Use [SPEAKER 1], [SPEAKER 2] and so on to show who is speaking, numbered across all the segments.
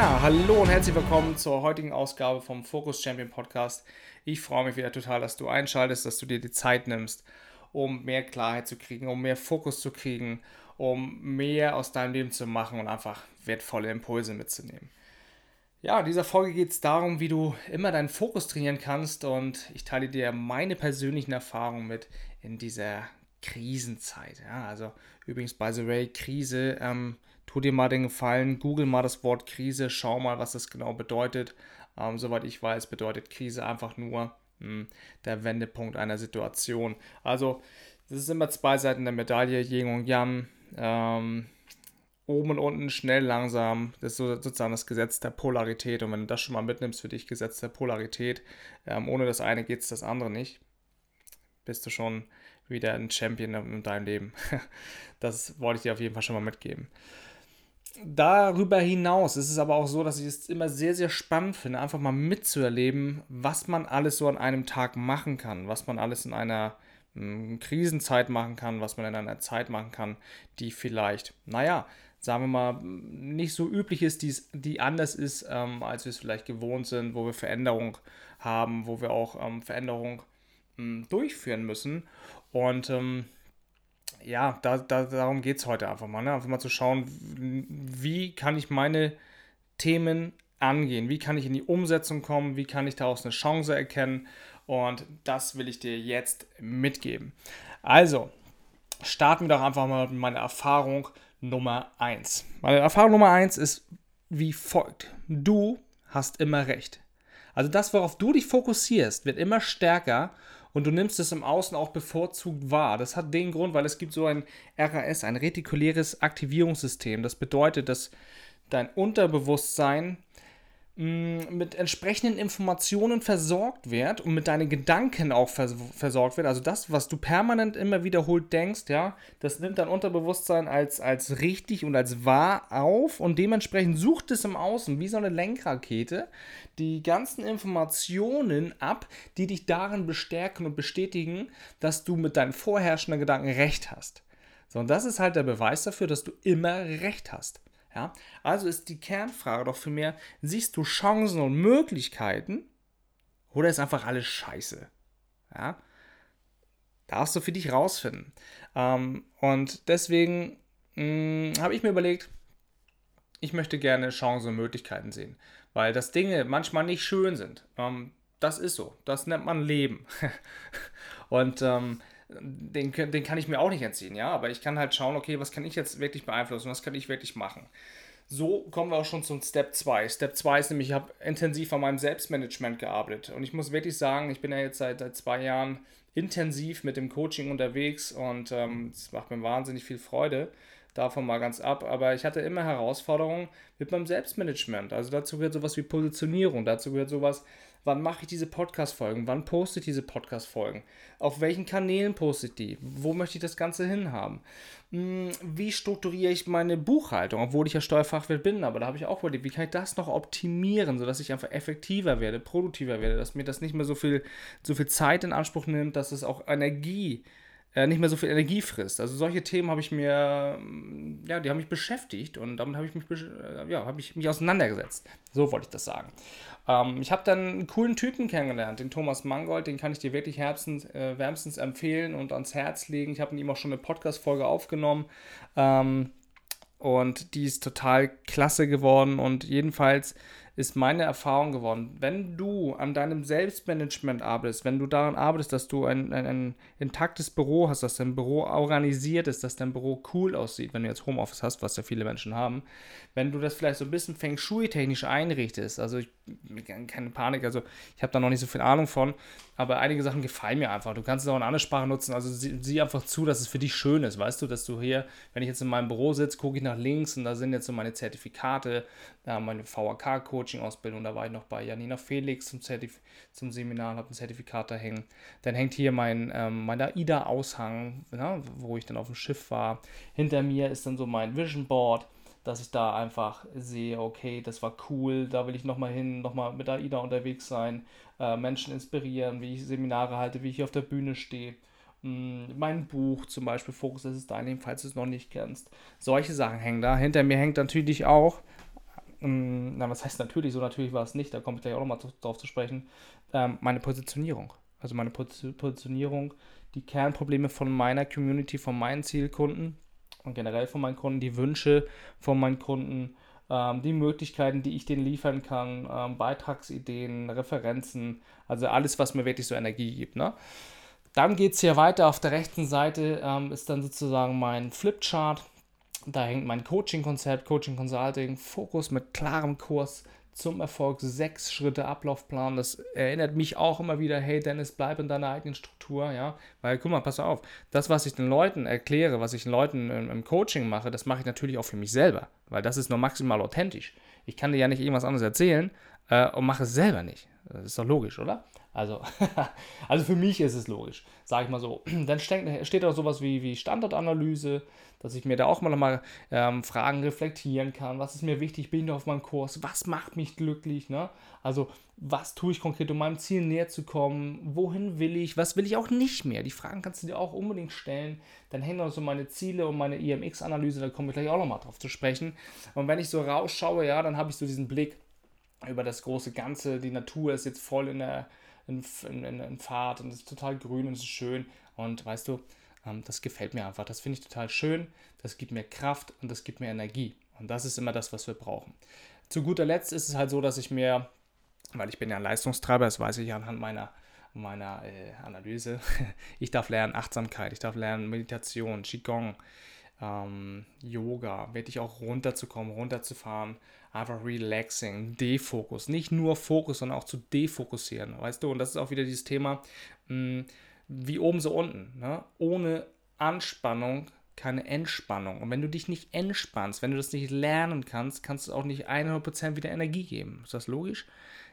[SPEAKER 1] Ja, hallo und herzlich willkommen zur heutigen Ausgabe vom Focus Champion Podcast. Ich freue mich wieder total, dass du einschaltest, dass du dir die Zeit nimmst, um mehr Klarheit zu kriegen, um mehr Fokus zu kriegen, um mehr aus deinem Leben zu machen und einfach wertvolle Impulse mitzunehmen. Ja, in dieser Folge geht es darum, wie du immer deinen Fokus trainieren kannst und ich teile dir meine persönlichen Erfahrungen mit in dieser Krisenzeit. Ja, also übrigens, by the way, Krise. Ähm, tu dir mal den Gefallen, google mal das Wort Krise, schau mal, was das genau bedeutet. Ähm, soweit ich weiß, bedeutet Krise einfach nur mh, hm, der Wendepunkt einer Situation. Also, das ist immer zwei Seiten der Medaille, Yin und Yang. Ähm, oben und unten, schnell, langsam. Das ist so, sozusagen das Gesetz der Polarität. Und wenn du das schon mal mitnimmst für dich, Gesetz der Polarität, ähm, ohne das eine geht es das andere nicht, bist du schon wieder ein Champion in deinem Leben. das wollte ich dir auf jeden Fall schon mal mitgeben darüber hinaus ist es aber auch so, dass ich es immer sehr, sehr spannend finde, einfach mal mitzuerleben, was man alles so an einem Tag machen kann, was man alles in einer mh, hm, Krisenzeit machen kann, was man in einer Zeit machen kann, die vielleicht, naja, sagen wir mal, nicht so üblich ist, die, die anders ist, ähm, als wir es vielleicht gewohnt sind, wo wir Veränderung haben, wo wir auch ähm, Veränderung mh, hm, durchführen müssen. Und ähm, ja, da, da, darum geht es heute einfach mal. Ne? Einfach mal zu schauen, wie kann ich meine Themen angehen, wie kann ich in die Umsetzung kommen, wie kann ich daraus eine Chance erkennen. Und das will ich dir jetzt mitgeben. Also, starten wir doch einfach mal mit meiner Erfahrung Nummer 1. Meine Erfahrung Nummer 1 ist wie folgt. Du hast immer recht. Also das, worauf du dich fokussierst, wird immer stärker und du nimmst es im Außen auch bevorzugt wahr. Das hat den Grund, weil es gibt so ein RAS, ein retikuläres Aktivierungssystem. Das bedeutet, dass dein Unterbewusstsein mit entsprechenden Informationen versorgt wird und mit deinen Gedanken auch vers versorgt wird. Also das, was du permanent immer wiederholt denkst, ja, das nimmt dein Unterbewusstsein als, als richtig und als wahr auf und dementsprechend sucht es im Außen wie so eine Lenkrakete die ganzen Informationen ab, die dich darin bestärken und bestätigen, dass du mit deinen vorherrschenden Gedanken recht hast. So, und das ist halt der Beweis dafür, dass du immer recht hast. Ja? Also ist die Kernfrage doch für mehr, siehst du Chancen und Möglichkeiten oder ist einfach alles scheiße? Ja? Darfst du für dich rausfinden. Ähm, und deswegen hm, habe ich mir überlegt, ich möchte gerne Chancen und Möglichkeiten sehen, weil das Dinge manchmal nicht schön sind. Ähm, das ist so, das nennt man Leben. und ähm, den, den kann ich mir auch nicht entziehen, ja, aber ich kann halt schauen, okay, was kann ich jetzt wirklich beeinflussen, was kann ich wirklich machen. So kommen wir auch schon zum Step 2. Step 2 ist nämlich, ich habe intensiv an meinem Selbstmanagement gearbeitet. Und ich muss wirklich sagen, ich bin ja jetzt seit, seit zwei Jahren intensiv mit dem Coaching unterwegs und es ähm, macht mir wahnsinnig viel Freude davon mal ganz ab, aber ich hatte immer Herausforderungen mit meinem Selbstmanagement. Also dazu gehört sowas wie Positionierung, dazu gehört sowas, wann mache ich diese Podcast-Folgen, wann poste ich diese Podcast-Folgen, auf welchen Kanälen poste ich die, wo möchte ich das Ganze hinhaben, hm, wie strukturiere ich meine Buchhaltung, obwohl ich ja Steuerfachwirt bin, aber da habe ich auch überlegt, wie kann ich das noch optimieren, sodass ich einfach effektiver werde, produktiver werde, dass mir das nicht mehr so viel, so viel Zeit in Anspruch nimmt, dass es auch Energie äh, nicht mehr so viel Energie frisst. Also solche Themen habe ich mir, mm, ja, die haben mich beschäftigt und damit habe ich mich, äh, ja, habe ich mich auseinandergesetzt. So wollte ich das sagen. Ähm, ich habe dann einen coolen Typen kennengelernt, den Thomas Mangold, den kann ich dir wirklich herzens, äh, wärmstens empfehlen und ans Herz legen. Ich habe ihm auch schon eine Podcast-Folge aufgenommen. Ähm, und die ist total klasse geworden und jedenfalls ist meine Erfahrung geworden, wenn du an deinem Selbstmanagement arbeitest, wenn du daran arbeitest, dass du ein, ein, ein, intaktes Büro hast, dass dein Büro organisiert ist, dass dein Büro cool aussieht, wenn du jetzt Homeoffice hast, was ja viele Menschen haben, wenn du das vielleicht so ein bisschen Feng Shui-technisch einrichtest, also ich, keine Panik, also ich habe da noch nicht so viel Ahnung von, aber einige Sachen gefallen mir einfach. Du kannst es auch in andere Sprache nutzen, also sieh, sieh einfach zu, dass es für dich schön ist, weißt du, dass du hier, wenn ich jetzt in meinem Büro sitze, gucke ich nach links und da sind jetzt so meine Zertifikate, meine VHK-Coaching-Ausbildung, da war ich noch bei Janina Felix zum, Zertif zum Seminar, habe ein Zertifikat da hängen. Dann hängt hier mein, ähm, mein AIDA-Aushang, ja, wo ich dann auf dem Schiff war. Hinter mir ist dann so mein Vision Board dass ich da einfach sehe, okay, das war cool, da will ich nochmal hin, nochmal mit AIDA unterwegs sein, äh, Menschen inspirieren, wie ich Seminare halte, wie ich auf der Bühne stehe. Mm, mein Buch zum Beispiel, Fokus ist dein, falls du es noch nicht kennst. Solche Sachen hängen da. Hinter mir hängt natürlich auch, ähm, na, was heißt natürlich, so natürlich war es nicht, da komme ich gleich auch nochmal drauf zu sprechen, ähm, meine Positionierung. Also meine Positionierung, die Kernprobleme von meiner Community, von meinen Zielkunden und generell von meinen Kunden, die Wünsche von meinen Kunden, ähm, die Möglichkeiten, die ich denen liefern kann, ähm, Beitragsideen, Referenzen, also alles, was mir wirklich so Energie gibt. Ne? Dann geht es hier weiter. Auf der rechten Seite ähm, ist dann sozusagen mein Flipchart. Da hängt mein Coaching-Konzept, Coaching Consulting, Fokus mit klarem Kurs, zum Erfolg, sechs Schritte Ablaufplan. Das erinnert mich auch immer wieder, hey Dennis, bleib in deiner eigenen Struktur, ja. Weil, guck mal, pass auf, das, was ich den Leuten erkläre, was ich den Leuten im, im Coaching mache, das mache ich natürlich auch für mich selber, weil das ist nur maximal authentisch. Ich kann dir ja nicht irgendwas anderes erzählen äh, und mache es selber nicht. Das ist doch logisch, oder? Also, also für mich ist es logisch, sage ich mal so. Dann steht da sowas wie, wie Standortanalyse, dass ich mir da auch mal nochmal ähm, Fragen reflektieren kann. Was ist mir wichtig? Bin ich noch auf meinem Kurs? Was macht mich glücklich? Ne? Also, was tue ich konkret, um meinem Ziel näher zu kommen? Wohin will ich? Was will ich auch nicht mehr? Die Fragen kannst du dir auch unbedingt stellen. Dann hängen noch so meine Ziele und meine IMX-Analyse, da komme ich gleich auch nochmal drauf zu sprechen. Und wenn ich so rausschaue, ja, dann habe ich so diesen Blick über das große Ganze. Die Natur ist jetzt voll in der in, in, in Fahrt und es ist total grün und es ist schön. Und weißt du, das gefällt mir einfach. Das finde ich total schön. Das gibt mir Kraft und das gibt mir Energie. Und das ist immer das, was wir brauchen. Zu guter Letzt ist es halt so, dass ich mir, weil ich bin ja ein Leistungstreiber, das weiß ich anhand meiner, meiner äh, Analyse, ich darf lernen Achtsamkeit, ich darf lernen Meditation, Qigong, ähm, Yoga, wirklich auch runterzukommen, runterzufahren, einfach relaxing, Defokus. Nicht nur Fokus, sondern auch zu defokussieren, weißt du? Und das ist auch wieder dieses Thema, mh, hm, wie oben so unten. Ne? Ohne Anspannung keine Entspannung. Und wenn du dich nicht entspannst, wenn du das nicht lernen kannst, kannst du auch nicht 100% wieder Energie geben. Ist das logisch?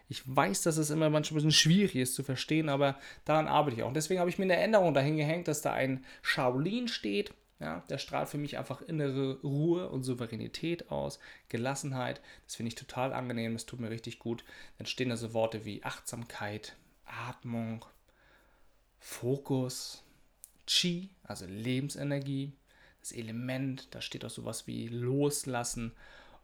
[SPEAKER 1] Ich weiß, dass es immer manchmal ein bisschen schwierig ist zu verstehen, aber daran arbeite ich auch. Und deswegen habe ich mir eine Änderung dahin gehängt, dass da ein Shaolin steht ja, der strahlt für mich einfach innere Ruhe und Souveränität aus, Gelassenheit. Das finde ich total angenehm, das tut mir richtig gut. Dann stehen da so Worte wie Achtsamkeit, Atmung, Fokus, Qi, also Lebensenergie, das Element, da steht auch sowas wie Loslassen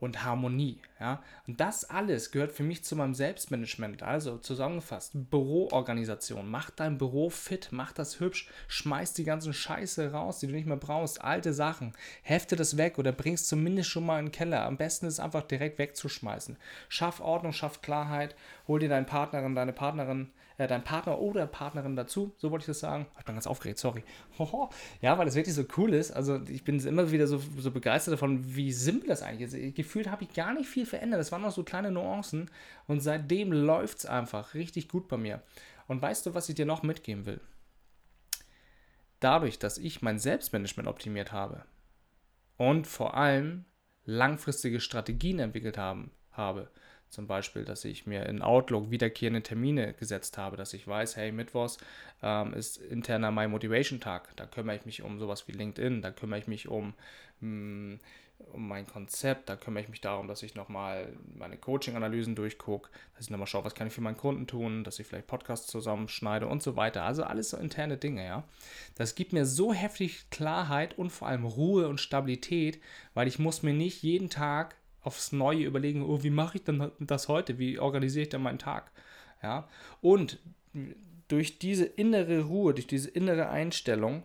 [SPEAKER 1] und Harmonie. Ja? Und das alles gehört für mich zu meinem Selbstmanagement. Also zusammengefasst, Büroorganisation. Mach dein Büro fit, mach das hübsch, schmeiß die ganzen Scheiße raus, die du nicht mehr brauchst, alte Sachen. Hefte das weg oder bringst zumindest schon mal in den Keller. Am besten ist es einfach direkt wegzuschmeißen. Schaff Ordnung, schaff Klarheit, hol dir deinen Partnerin, deine Partnerin äh, dein Partner oder Partnerin dazu, so wollte ich das sagen. Ich bin ganz aufgeregt, sorry. ja, weil das wirklich so cool ist. Also ich bin immer wieder so, so begeistert davon, wie simpel das eigentlich ist. Gefühlt habe ich gar nicht viel verändert. Das waren noch so kleine Nuancen und seitdem läuft es einfach richtig gut bei mir. Und weißt du, was ich dir noch mitgeben will? Dadurch, dass ich mein Selbstmanagement optimiert habe und vor allem langfristige Strategien entwickelt haben, habe, zum Beispiel, dass ich mir in Outlook wiederkehrende Termine gesetzt habe, dass ich weiß, hey, Mittwochs ähm, ist interner My Motivation Tag. Da kümmere ich mich um sowas wie LinkedIn, da kümmere ich mich um, hm, um mein Konzept, da kümmere ich mich darum, dass ich nochmal meine Coaching-Analysen durchgucke, dass ich nochmal schaue, was kann ich für meinen Kunden tun, dass ich vielleicht Podcasts zusammenschneide und so weiter. Also alles so interne Dinge, ja. Das gibt mir so heftig Klarheit und vor allem Ruhe und Stabilität, weil ich muss mir nicht jeden Tag aufs Neue überlegen, oh, wie mache ich denn das heute? Wie organisiere ich denn meinen Tag? Ja? Und durch diese innere Ruhe, durch diese innere Einstellung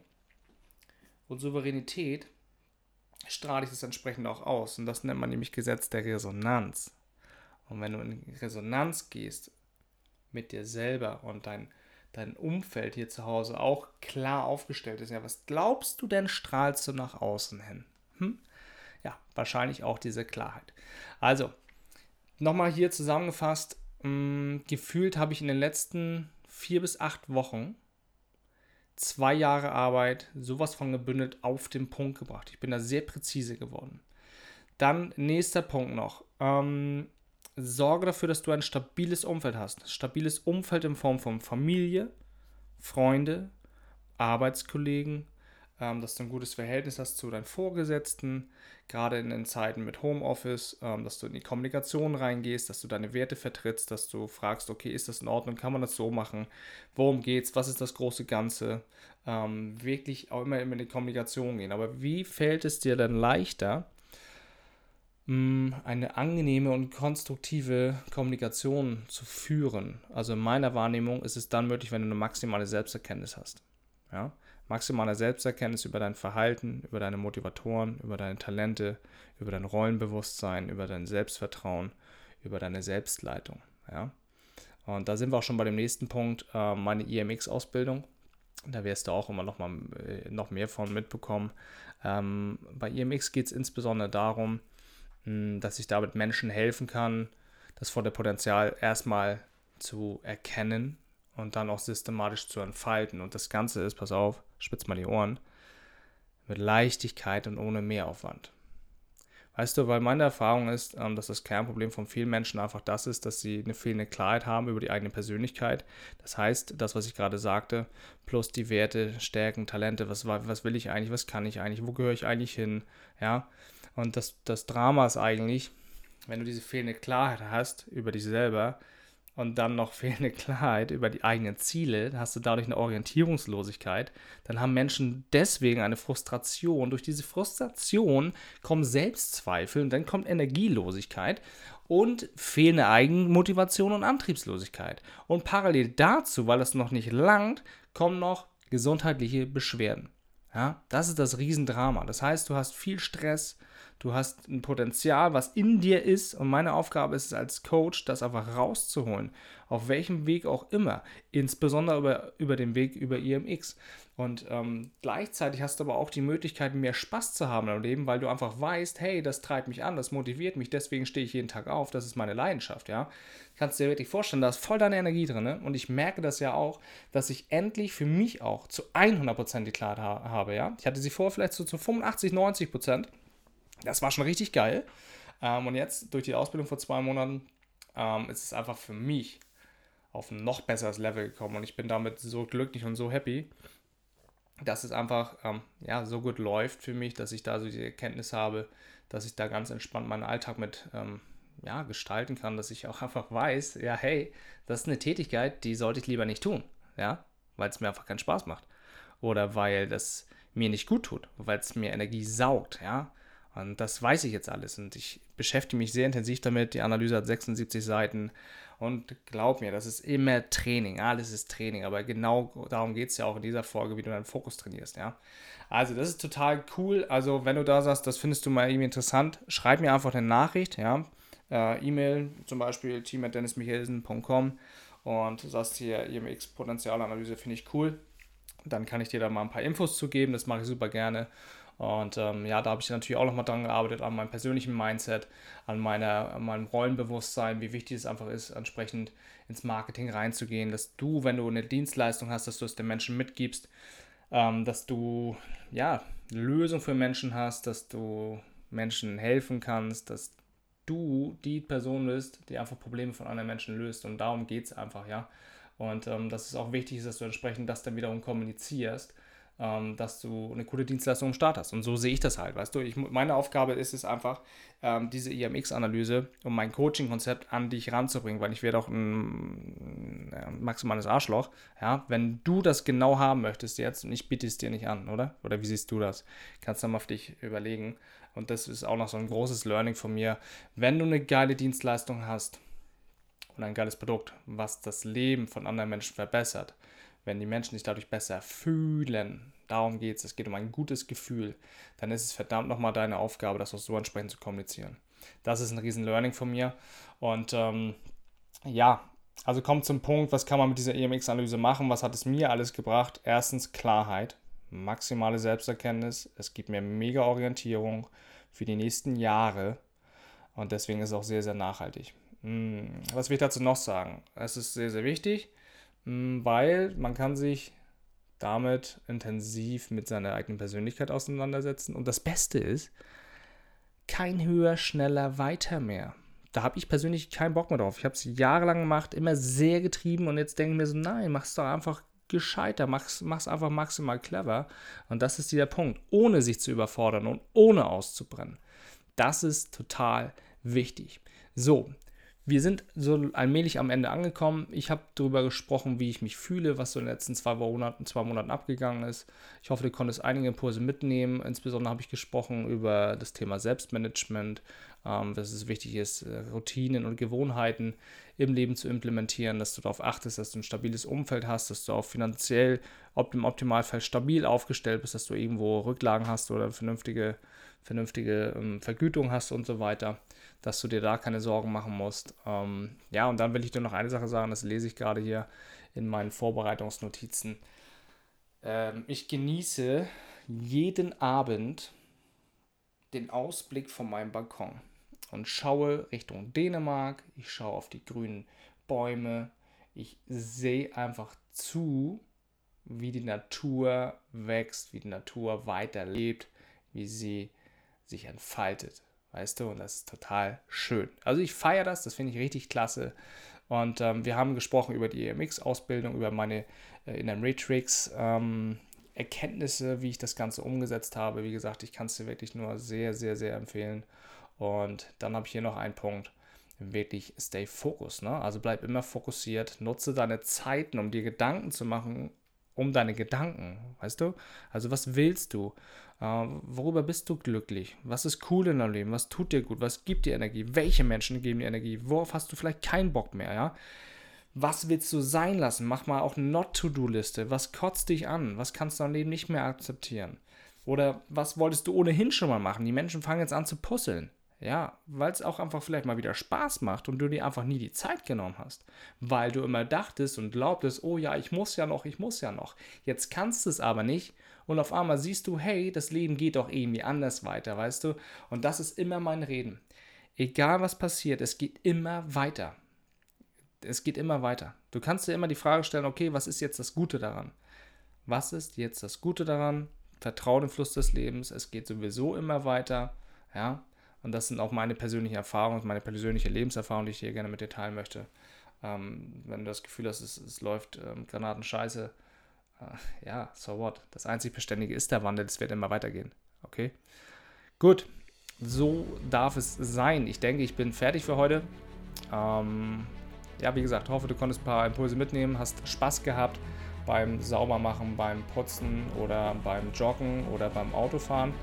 [SPEAKER 1] und Souveränität strahle ich das entsprechend auch aus. Und das nennt man nämlich Gesetz der Resonanz. Und wenn du in Resonanz gehst mit dir selber und dein, dein Umfeld hier zu Hause auch klar aufgestellt ist, ja, was glaubst du denn, strahlst du nach außen hin? Hm? Ja, wahrscheinlich auch diese Klarheit. Also, nochmal hier zusammengefasst, mh, hm, gefühlt habe ich in den letzten vier bis acht Wochen zwei Jahre Arbeit sowas von gebündelt auf den Punkt gebracht. Ich bin da sehr präzise geworden. Dann nächster Punkt noch. Ähm, sorge dafür, dass du ein stabiles Umfeld hast. Stabiles Umfeld in Form von Familie, Freunde, Arbeitskollegen, ähm, dass du ein gutes Verhältnis hast zu deinen Vorgesetzten, gerade in den Zeiten mit Homeoffice, ähm, dass du in die Kommunikation reingehst, dass du deine Werte vertrittst, dass du fragst, okay, ist das in Ordnung, kann man das so machen, worum geht's, was ist das große Ganze, ähm, wirklich auch immer, immer in die Kommunikation gehen. Aber wie fällt es dir denn leichter, mm, eine angenehme und konstruktive Kommunikation zu führen. Also in meiner Wahrnehmung ist es dann möglich, wenn du eine maximale Selbsterkenntnis hast. Ja? Maximale Selbsterkenntnis über dein Verhalten, über deine Motivatoren, über deine Talente, über dein Rollenbewusstsein, über dein Selbstvertrauen, über deine Selbstleitung. Ja? Und da sind wir auch schon bei dem nächsten Punkt, äh, meine IMX-Ausbildung. Da wirst du auch immer noch, mal, äh, noch mehr von mitbekommen. Ähm, bei IMX geht es insbesondere darum, mh, dass ich damit Menschen helfen kann, das volle Potenzial erstmal zu erkennen und dann auch systematisch zu entfalten. Und das Ganze ist, pass auf, spitz mal die Ohren, mit Leichtigkeit und ohne Mehraufwand. Weißt du, weil meine Erfahrung ist, ähm, dass das Kernproblem von vielen Menschen einfach das ist, dass sie eine fehlende Klarheit haben über die eigene Persönlichkeit. Das heißt, das, was ich gerade sagte, plus die Werte, Stärken, Talente, was, was will ich eigentlich, was kann ich eigentlich, wo gehöre ich eigentlich hin, ja. Und das, das Drama ist eigentlich, wenn du diese fehlende Klarheit hast über dich selber, und dann noch fehlende Klarheit über die eigenen Ziele, hast du dadurch eine Orientierungslosigkeit, dann haben Menschen deswegen eine Frustration. Durch diese Frustration kommen Selbstzweifel und dann kommt Energielosigkeit und fehlende Eigenmotivation und Antriebslosigkeit. Und parallel dazu, weil das noch nicht langt, kommen noch gesundheitliche Beschwerden. Ja, das ist das Riesendrama. Das heißt, du hast viel Stress, Du hast ein Potenzial, was in dir ist und meine Aufgabe ist es als Coach, das einfach rauszuholen. Auf welchem Weg auch immer. Insbesondere über, über den Weg über IMX. Und ähm, gleichzeitig hast du aber auch die Möglichkeit, mehr Spaß zu haben im Leben, weil du einfach weißt, hey, das treibt mich an, das motiviert mich, deswegen stehe ich jeden Tag auf, das ist meine Leidenschaft, ja. Kannst du dir wirklich vorstellen, da ist voll deine Energie drin. Ne? Und ich merke das ja auch, dass ich endlich für mich auch zu 100% die Klarheit ha habe, ja. Ich hatte sie vorher vielleicht so zu 85, 90%. Das war schon richtig geil. Ähm, und jetzt durch die Ausbildung vor zwei Monaten ähm, ist es einfach für mich auf ein noch besseres Level gekommen. Und ich bin damit so glücklich und so happy, dass es einfach ähm, ja, so gut läuft für mich, dass ich da so die Erkenntnis habe, dass ich da ganz entspannt meinen Alltag mit ja, gestalten kann, dass ich auch einfach weiß, ja, hey, das ist eine Tätigkeit, die sollte ich lieber nicht tun, ja, weil es mir einfach keinen Spaß macht. Oder weil das mir nicht gut tut, weil es mir Energie saugt, ja, und das weiß ich jetzt alles und ich beschäftige mich sehr intensiv damit. Die Analyse hat 76 Seiten und glaub mir, das ist immer Training. Alles ist Training, aber genau darum geht es ja auch in dieser Folge, wie du deinen Fokus trainierst, ja. Also, das ist total cool. Also, wenn du da sagst, das findest du mal irgendwie interessant, schreib mir einfach eine Nachricht, ja. Äh, E-Mail zum Beispiel team.dennismichelsen.com und sagst hier, IMX-Potenzialanalyse finde ich cool. Dann kann ich dir da mal ein paar Infos zu geben, das mache ich super gerne. Und ähm, ja, da habe ich natürlich auch nochmal dran gearbeitet, an meinem persönlichen Mindset, an, meiner, an meinem Rollenbewusstsein, wie wichtig es einfach ist, entsprechend ins Marketing reinzugehen, dass du, wenn du eine Dienstleistung hast, dass du es den Menschen mitgibst, ähm, dass du ja Lösung für Menschen hast, dass du Menschen helfen kannst, dass du die Person bist, die einfach Probleme von anderen Menschen löst. Und darum geht es einfach, ja. Und ähm, dass es auch wichtig ist, dass du entsprechend das dann wiederum kommunizierst ähm, dass du eine coole Dienstleistung im Start hast. Und so sehe ich das halt, weißt du. Ich, meine Aufgabe ist es einfach, ähm, diese IMX-Analyse und mein Coaching-Konzept an dich ranzubringen, weil ich werde auch ein, ein, maximales Arschloch, ja, wenn du das genau haben möchtest jetzt und ich biete es dir nicht an, oder? Oder wie siehst du das? Kannst du mal auf dich überlegen. Und das ist auch noch so ein großes Learning von mir. Wenn du eine geile Dienstleistung hast und ein geiles Produkt, was das Leben von anderen Menschen verbessert, wenn die Menschen sich dadurch besser fühlen, darum geht es, es geht um ein gutes Gefühl, dann ist es verdammt nochmal deine Aufgabe, das auch so entsprechend zu kommunizieren. Das ist ein riesen Learning von mir. Und ähm, ja, also kommt zum Punkt, was kann man mit dieser EMX-Analyse machen? Was hat es mir alles gebracht? Erstens Klarheit, maximale Selbsterkenntnis. Es gibt mir mega Orientierung für die nächsten Jahre. Und deswegen ist es auch sehr, sehr nachhaltig. Hm, was will ich dazu noch sagen? Es ist sehr, sehr wichtig, weil man kann sich damit intensiv mit seiner eigenen Persönlichkeit auseinandersetzen. Und das Beste ist, kein höher, schneller, weiter mehr. Da habe ich persönlich keinen Bock mehr drauf. Ich habe es jahrelang gemacht, immer sehr getrieben und jetzt denke ich mir so, nein, mach es doch einfach gescheiter, mach es einfach maximal clever. Und das ist dieser Punkt, ohne sich zu überfordern und ohne auszubrennen. Das ist total wichtig. So, wir sind so allmählich am Ende angekommen. Ich habe darüber gesprochen, wie ich mich fühle, was so in den letzten zwei Monaten, zwei Monaten abgegangen ist. Ich hoffe, du konntest einige Impulse mitnehmen. Insbesondere habe ich gesprochen über das Thema Selbstmanagement, ähm, dass es wichtig ist, äh, Routinen und Gewohnheiten im Leben zu implementieren, dass du darauf achtest, dass du ein stabiles Umfeld hast, dass du auch finanziell im Optimalfall stabil aufgestellt bist, dass du irgendwo Rücklagen hast oder vernünftige, vernünftige ähm, Vergütung hast und so weiter dass du dir da keine Sorgen machen musst. Ähm, ja, und dann will ich dir noch eine Sache sagen, das lese ich gerade hier in meinen Vorbereitungsnotizen. Ähm, ich genieße jeden Abend den Ausblick von meinem Balkon und schaue Richtung Dänemark, ich schaue auf die grünen Bäume, ich sehe einfach zu, wie die Natur wächst, wie die Natur weiterlebt, wie sie sich entfaltet. Weißt du, und das ist total schön. Also ich feiere das, das finde ich richtig klasse. Und ähm, wir haben gesprochen über die EMX-Ausbildung, über meine äh, Inner Matrix ähm, Erkenntnisse, wie ich das Ganze umgesetzt habe. Wie gesagt, ich kann es dir wirklich nur sehr, sehr, sehr empfehlen. Und dann habe ich hier noch einen Punkt. Wirklich stay focused. Ne? Also bleib immer fokussiert. Nutze deine Zeiten, um dir Gedanken zu machen, um deine Gedanken. Weißt du? Also was willst du? Äh, worüber bist du glücklich? Was ist cool in deinem Leben? Was tut dir gut? Was gibt dir Energie? Welche Menschen geben dir Energie? Worauf hast du vielleicht keinen Bock mehr? Ja? Was willst du sein lassen? Mach mal auch eine Not-to-Do-Liste. Was kotzt dich an? Was kannst du im Leben nicht mehr akzeptieren? Oder was wolltest du ohnehin schon mal machen? Die Menschen fangen jetzt an zu puzzeln. Ja, weil es auch einfach vielleicht mal wieder Spaß macht und du dir einfach nie die Zeit genommen hast. Weil du immer dachtest und glaubtest, oh ja, ich muss ja noch, ich muss ja noch. Jetzt kannst du es aber nicht und auf einmal siehst du, hey, das Leben geht doch irgendwie anders weiter, weißt du? Und das ist immer mein Reden. Egal was passiert, es geht immer weiter. Es geht immer weiter. Du kannst dir immer die Frage stellen, okay, was ist jetzt das Gute daran? Was ist jetzt das Gute daran? Vertrau dem Fluss des Lebens, es geht sowieso immer weiter, ja? Und das sind auch meine persönlichen Erfahrungen, meine persönliche Lebenserfahrung, die ich hier gerne mit dir teilen möchte. Ähm, wenn du das Gefühl hast, es, es läuft ähm, Granatenscheiße, ja, so what. Das einzig Beständige ist der Wandel, es wird immer weitergehen. Okay? Gut, so darf es sein. Ich denke, ich bin fertig für heute. Ähm, ja, wie gesagt, hoffe, du konntest ein paar Impulse mitnehmen, hast Spaß gehabt beim Saubermachen, beim Putzen oder beim Joggen oder beim Autofahren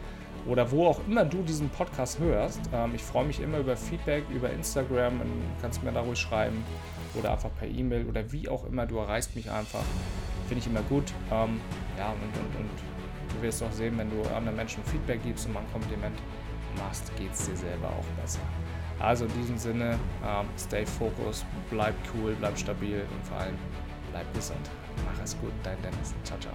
[SPEAKER 1] oder wo auch immer du diesen Podcast hörst. Ähm, ich freue mich immer über Feedback, über Instagram, kannst mir da ruhig schreiben oder einfach per E-Mail oder wie auch immer, du erreichst mich einfach. Finde ich immer gut. Ähm, ja, und, und, und du wirst auch sehen, wenn du anderen Menschen Feedback gibst und mal ein Kompliment machst, geht es dir selber auch besser. Also in diesem Sinne, ähm, stay focused, bleib cool, bleib stabil und vor allem bleib gesund. Mach es gut, dein Dennis. Ciao, ciao.